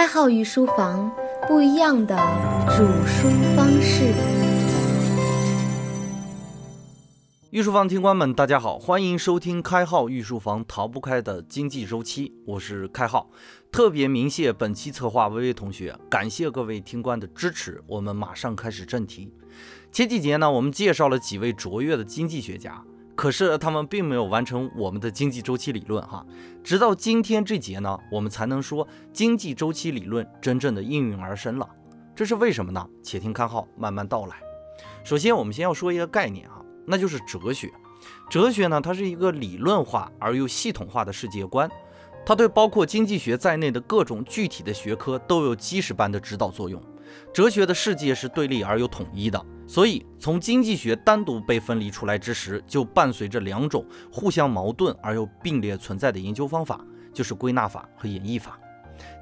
开号御书房，不一样的煮书方式。御书房听官们，大家好，欢迎收听开号御书房逃不开的经济周期，我是开号。特别鸣谢本期策划微微同学，感谢各位听官的支持。我们马上开始正题。前几节呢，我们介绍了几位卓越的经济学家。可是他们并没有完成我们的经济周期理论哈，直到今天这节呢，我们才能说经济周期理论真正的应运而生了。这是为什么呢？且听刊号慢慢道来。首先，我们先要说一个概念哈，那就是哲学。哲学呢，它是一个理论化而又系统化的世界观，它对包括经济学在内的各种具体的学科都有基石般的指导作用。哲学的世界是对立而又统一的。所以，从经济学单独被分离出来之时，就伴随着两种互相矛盾而又并列存在的研究方法，就是归纳法和演绎法。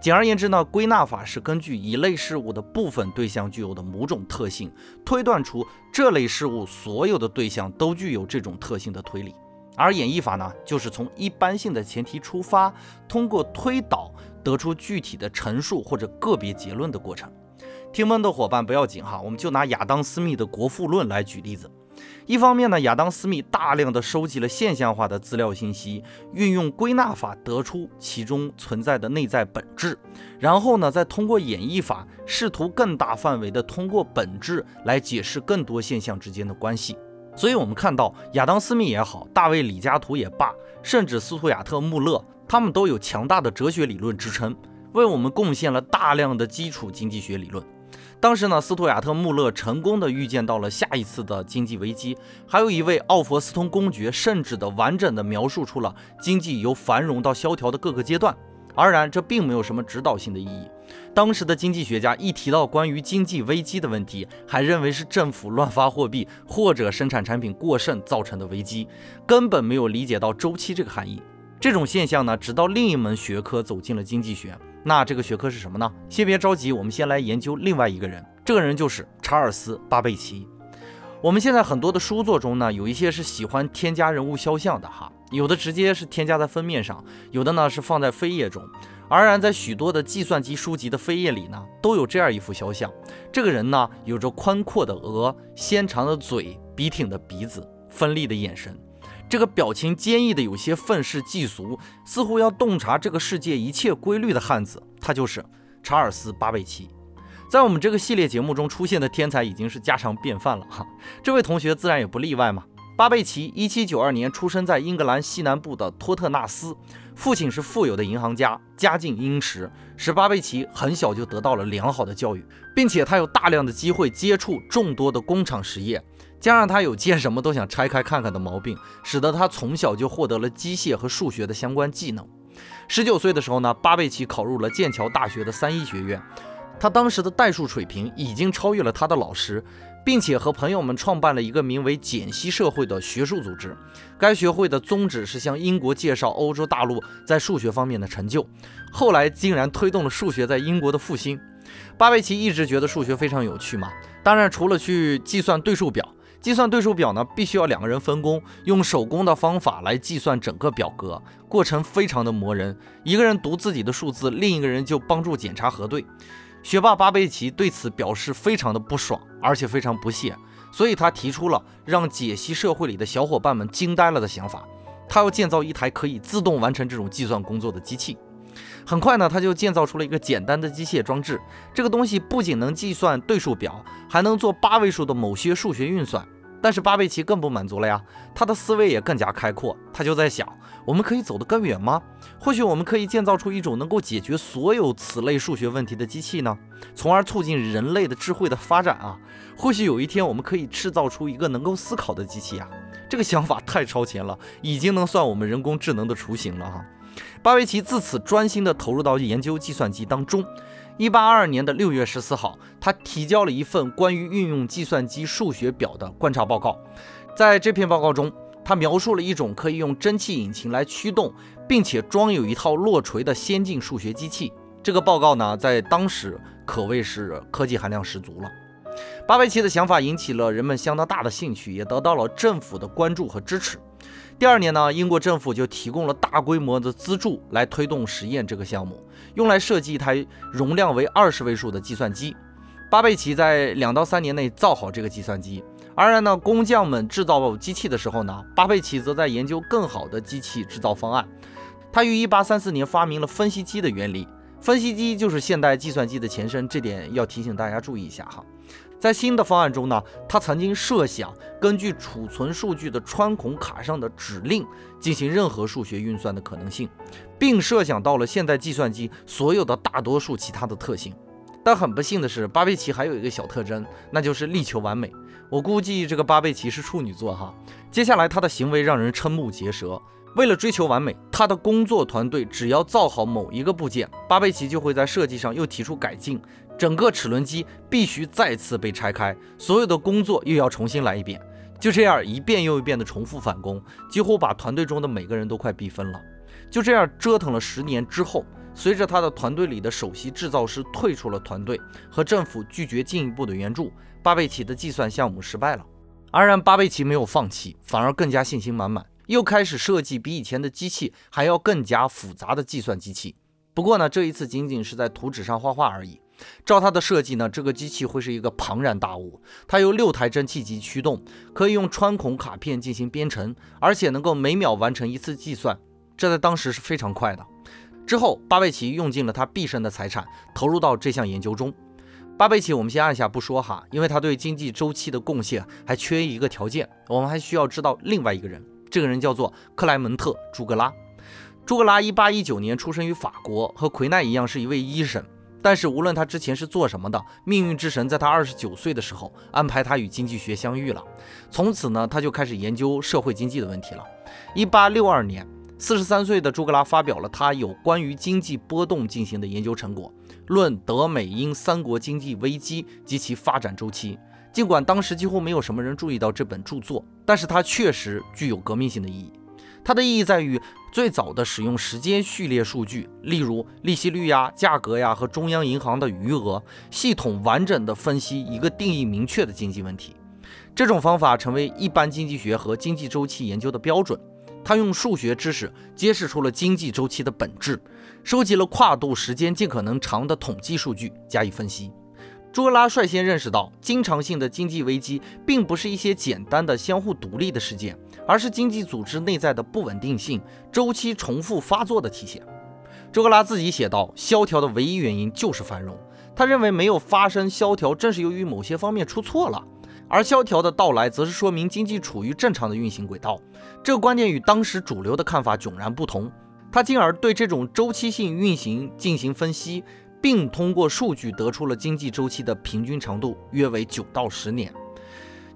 简而言之呢，归纳法是根据一类事物的部分对象具有的某种特性，推断出这类事物所有的对象都具有这种特性的推理；而演绎法呢，就是从一般性的前提出发，通过推导得出具体的陈述或者个别结论的过程。听闷的伙伴不要紧哈，我们就拿亚当·斯密的《国富论》来举例子。一方面呢，亚当·斯密大量的收集了现象化的资料信息，运用归纳法得出其中存在的内在本质，然后呢，再通过演绎法试图更大范围的通过本质来解释更多现象之间的关系。所以，我们看到亚当·斯密也好，大卫·李嘉图也罢，甚至斯图亚特·穆勒，他们都有强大的哲学理论支撑，为我们贡献了大量的基础经济学理论。当时呢，斯图亚特·穆勒成功的预见到了下一次的经济危机，还有一位奥弗斯通公爵甚至的完整的描述出了经济由繁荣到萧条的各个阶段。而然，这并没有什么指导性的意义。当时的经济学家一提到关于经济危机的问题，还认为是政府乱发货币或者生产产品过剩造成的危机，根本没有理解到周期这个含义。这种现象呢，直到另一门学科走进了经济学。那这个学科是什么呢？先别着急，我们先来研究另外一个人。这个人就是查尔斯·巴贝奇。我们现在很多的书作中呢，有一些是喜欢添加人物肖像的哈，有的直接是添加在封面上，有的呢是放在扉页中。而然，在许多的计算机书籍的扉页里呢，都有这样一幅肖像。这个人呢，有着宽阔的额、纤长的嘴、笔挺的鼻子、锋利的眼神。这个表情坚毅的有些愤世嫉俗，似乎要洞察这个世界一切规律的汉子，他就是查尔斯·巴贝奇。在我们这个系列节目中出现的天才已经是家常便饭了哈，这位同学自然也不例外嘛。巴贝奇一七九二年出生在英格兰西南部的托特纳斯，父亲是富有的银行家，家境殷实，使巴贝奇很小就得到了良好的教育，并且他有大量的机会接触众多的工厂实业。加上他有见什么都想拆开看看的毛病，使得他从小就获得了机械和数学的相关技能。十九岁的时候呢，巴贝奇考入了剑桥大学的三一学院。他当时的代数水平已经超越了他的老师，并且和朋友们创办了一个名为简析社会的学术组织。该学会的宗旨是向英国介绍欧洲大陆在数学方面的成就。后来竟然推动了数学在英国的复兴。巴贝奇一直觉得数学非常有趣嘛，当然除了去计算对数表。计算对数表呢，必须要两个人分工，用手工的方法来计算整个表格，过程非常的磨人。一个人读自己的数字，另一个人就帮助检查核对。学霸巴贝奇对此表示非常的不爽，而且非常不屑，所以他提出了让解析社会里的小伙伴们惊呆了的想法，他要建造一台可以自动完成这种计算工作的机器。很快呢，他就建造出了一个简单的机械装置。这个东西不仅能计算对数表，还能做八位数的某些数学运算。但是巴贝奇更不满足了呀，他的思维也更加开阔。他就在想，我们可以走得更远吗？或许我们可以建造出一种能够解决所有此类数学问题的机器呢，从而促进人类的智慧的发展啊。或许有一天我们可以制造出一个能够思考的机器啊。这个想法太超前了，已经能算我们人工智能的雏形了哈。巴维奇自此专心地投入到研究计算机当中。一八二二年的六月十四号，他提交了一份关于运用计算机数学表的观察报告。在这篇报告中，他描述了一种可以用蒸汽引擎来驱动，并且装有一套落锤的先进数学机器。这个报告呢，在当时可谓是科技含量十足了。巴维奇的想法引起了人们相当大的兴趣，也得到了政府的关注和支持。第二年呢，英国政府就提供了大规模的资助来推动实验这个项目，用来设计一台容量为二十位数的计算机。巴贝奇在两到三年内造好这个计算机。而然呢，工匠们制造机器的时候呢，巴贝奇则在研究更好的机器制造方案。他于1834年发明了分析机的原理，分析机就是现代计算机的前身，这点要提醒大家注意一下哈。在新的方案中呢，他曾经设想根据储存数据的穿孔卡上的指令进行任何数学运算的可能性，并设想到了现代计算机所有的大多数其他的特性。但很不幸的是，巴贝奇还有一个小特征，那就是力求完美。我估计这个巴贝奇是处女座哈。接下来他的行为让人瞠目结舌。为了追求完美，他的工作团队只要造好某一个部件，巴贝奇就会在设计上又提出改进。整个齿轮机必须再次被拆开，所有的工作又要重新来一遍。就这样一遍又一遍的重复返工，几乎把团队中的每个人都快逼疯了。就这样折腾了十年之后。随着他的团队里的首席制造师退出了团队，和政府拒绝进一步的援助，巴贝奇的计算项目失败了。而然，巴贝奇没有放弃，反而更加信心满满，又开始设计比以前的机器还要更加复杂的计算机器。不过呢，这一次仅仅是在图纸上画画而已。照他的设计呢，这个机器会是一个庞然大物。它由六台蒸汽机驱动，可以用穿孔卡片进行编程，而且能够每秒完成一次计算，这在当时是非常快的。之后，巴贝奇用尽了他毕生的财产，投入到这项研究中。巴贝奇，我们先按下不说哈，因为他对经济周期的贡献还缺一个条件，我们还需要知道另外一个人。这个人叫做克莱门特·朱格拉。朱格拉1819年出生于法国，和奎奈一样是一位医生。但是无论他之前是做什么的，命运之神在他29岁的时候安排他与经济学相遇了。从此呢，他就开始研究社会经济的问题了。1862年。四十三岁的朱格拉发表了他有关于经济波动进行的研究成果，《论德美英三国经济危机及其发展周期》。尽管当时几乎没有什么人注意到这本著作，但是它确实具有革命性的意义。它的意义在于最早的使用时间序列数据，例如利息率呀、价格呀和中央银行的余额，系统完整的分析一个定义明确的经济问题。这种方法成为一般经济学和经济周期研究的标准。他用数学知识揭示出了经济周期的本质，收集了跨度时间尽可能长的统计数据加以分析。朱拉率先认识到，经常性的经济危机并不是一些简单的相互独立的事件，而是经济组织内在的不稳定性、周期重复发作的体现。朱格拉自己写道：“萧条的唯一原因就是繁荣。”他认为没有发生萧条，正是由于某些方面出错了。而萧条的到来，则是说明经济处于正常的运行轨道。这个观点与当时主流的看法迥然不同。他进而对这种周期性运行进行分析，并通过数据得出了经济周期的平均长度约为九到十年。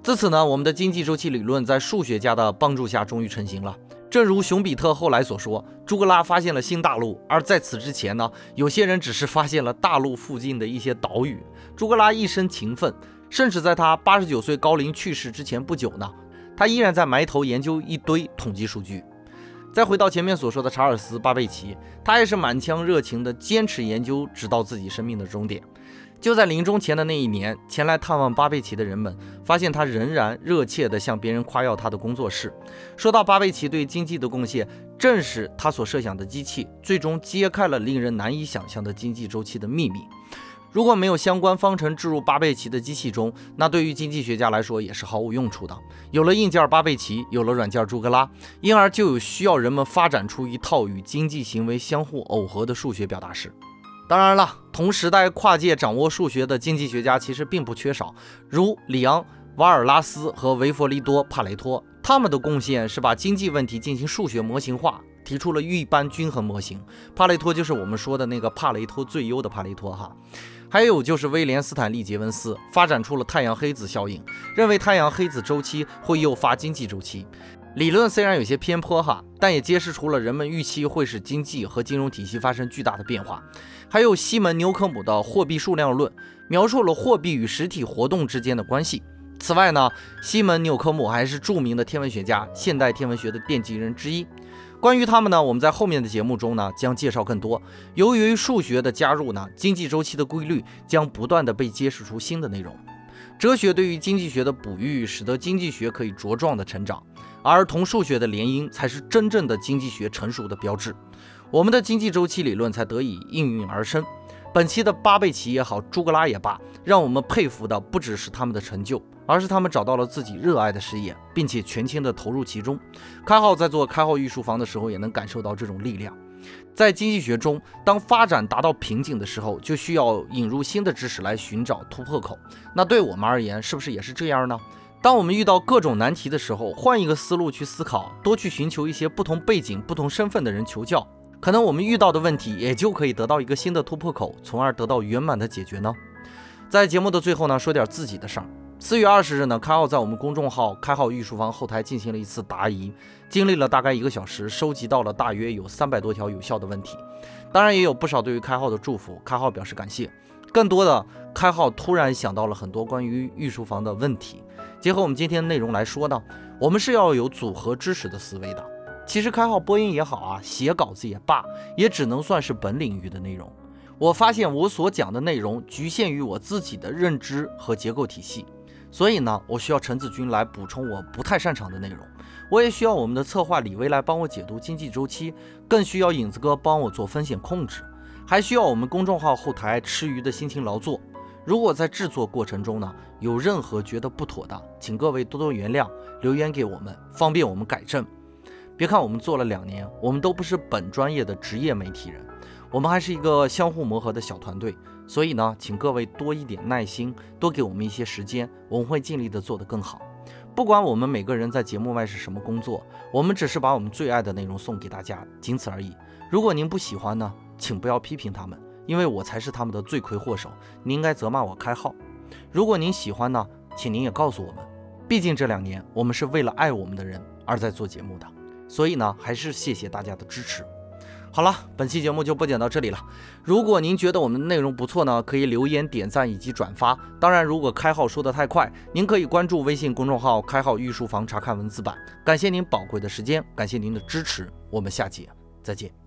自此呢，我们的经济周期理论在数学家的帮助下终于成型了。正如熊彼特后来所说，朱格拉发现了新大陆，而在此之前呢，有些人只是发现了大陆附近的一些岛屿。朱格拉一生勤奋。甚至在他八十九岁高龄去世之前不久呢，他依然在埋头研究一堆统计数据。再回到前面所说的查尔斯·巴贝奇，他也是满腔热情地坚持研究，直到自己生命的终点。就在临终前的那一年，前来探望巴贝奇的人们发现他仍然热切地向别人夸耀他的工作室，说到巴贝奇对经济的贡献，正是他所设想的机器最终揭开了令人难以想象的经济周期的秘密。如果没有相关方程置入巴贝奇的机器中，那对于经济学家来说也是毫无用处的。有了硬件巴贝奇，有了软件朱格拉，因而就有需要人们发展出一套与经济行为相互耦合的数学表达式。当然了，同时代跨界掌握数学的经济学家其实并不缺少，如里昂·瓦尔拉斯和维弗利多·帕雷托，他们的贡献是把经济问题进行数学模型化，提出了一般均衡模型。帕雷托就是我们说的那个帕雷托最优的帕雷托哈。还有就是威廉·斯坦利·杰文斯发展出了太阳黑子效应，认为太阳黑子周期会诱发经济周期。理论虽然有些偏颇哈，但也揭示出了人们预期会使经济和金融体系发生巨大的变化。还有西门·纽科姆的货币数量论，描述了货币与实体活动之间的关系。此外呢，西门·纽科姆还是著名的天文学家，现代天文学的奠基人之一。关于他们呢，我们在后面的节目中呢将介绍更多。由于数学的加入呢，经济周期的规律将不断的被揭示出新的内容。哲学对于经济学的哺育，使得经济学可以茁壮的成长。而同数学的联姻才是真正的经济学成熟的标志。我们的经济周期理论才得以应运而生。本期的巴贝奇也好，朱格拉也罢，让我们佩服的不只是他们的成就，而是他们找到了自己热爱的事业，并且全情的投入其中。开号在做开号御书房的时候，也能感受到这种力量。在经济学中，当发展达到瓶颈的时候，就需要引入新的知识来寻找突破口。那对我们而言，是不是也是这样呢？当我们遇到各种难题的时候，换一个思路去思考，多去寻求一些不同背景、不同身份的人求教。可能我们遇到的问题也就可以得到一个新的突破口，从而得到圆满的解决呢。在节目的最后呢，说点自己的事儿。四月二十日呢，开号在我们公众号“开号御书房”后台进行了一次答疑，经历了大概一个小时，收集到了大约有三百多条有效的问题。当然也有不少对于开号的祝福，开号表示感谢。更多的，开号突然想到了很多关于御书房的问题。结合我们今天的内容来说呢，我们是要有组合知识的思维的。其实开号播音也好啊，写稿子也罢，也只能算是本领域的内容。我发现我所讲的内容局限于我自己的认知和结构体系，所以呢，我需要陈子君来补充我不太擅长的内容。我也需要我们的策划李威来帮我解读经济周期，更需要影子哥帮我做风险控制，还需要我们公众号后台吃鱼的辛勤劳作。如果在制作过程中呢，有任何觉得不妥的，请各位多多原谅，留言给我们，方便我们改正。别看我们做了两年，我们都不是本专业的职业媒体人，我们还是一个相互磨合的小团队。所以呢，请各位多一点耐心，多给我们一些时间，我们会尽力的做得更好。不管我们每个人在节目外是什么工作，我们只是把我们最爱的内容送给大家，仅此而已。如果您不喜欢呢，请不要批评他们，因为我才是他们的罪魁祸首。您应该责骂我开号。如果您喜欢呢，请您也告诉我们，毕竟这两年我们是为了爱我们的人而在做节目的。所以呢，还是谢谢大家的支持。好了，本期节目就播讲到这里了。如果您觉得我们的内容不错呢，可以留言、点赞以及转发。当然，如果开号说的太快，您可以关注微信公众号“开号御书房”查看文字版。感谢您宝贵的时间，感谢您的支持，我们下节再见。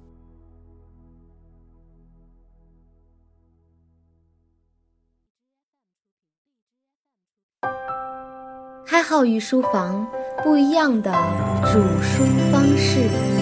开号御书房。不一样的煮书方式。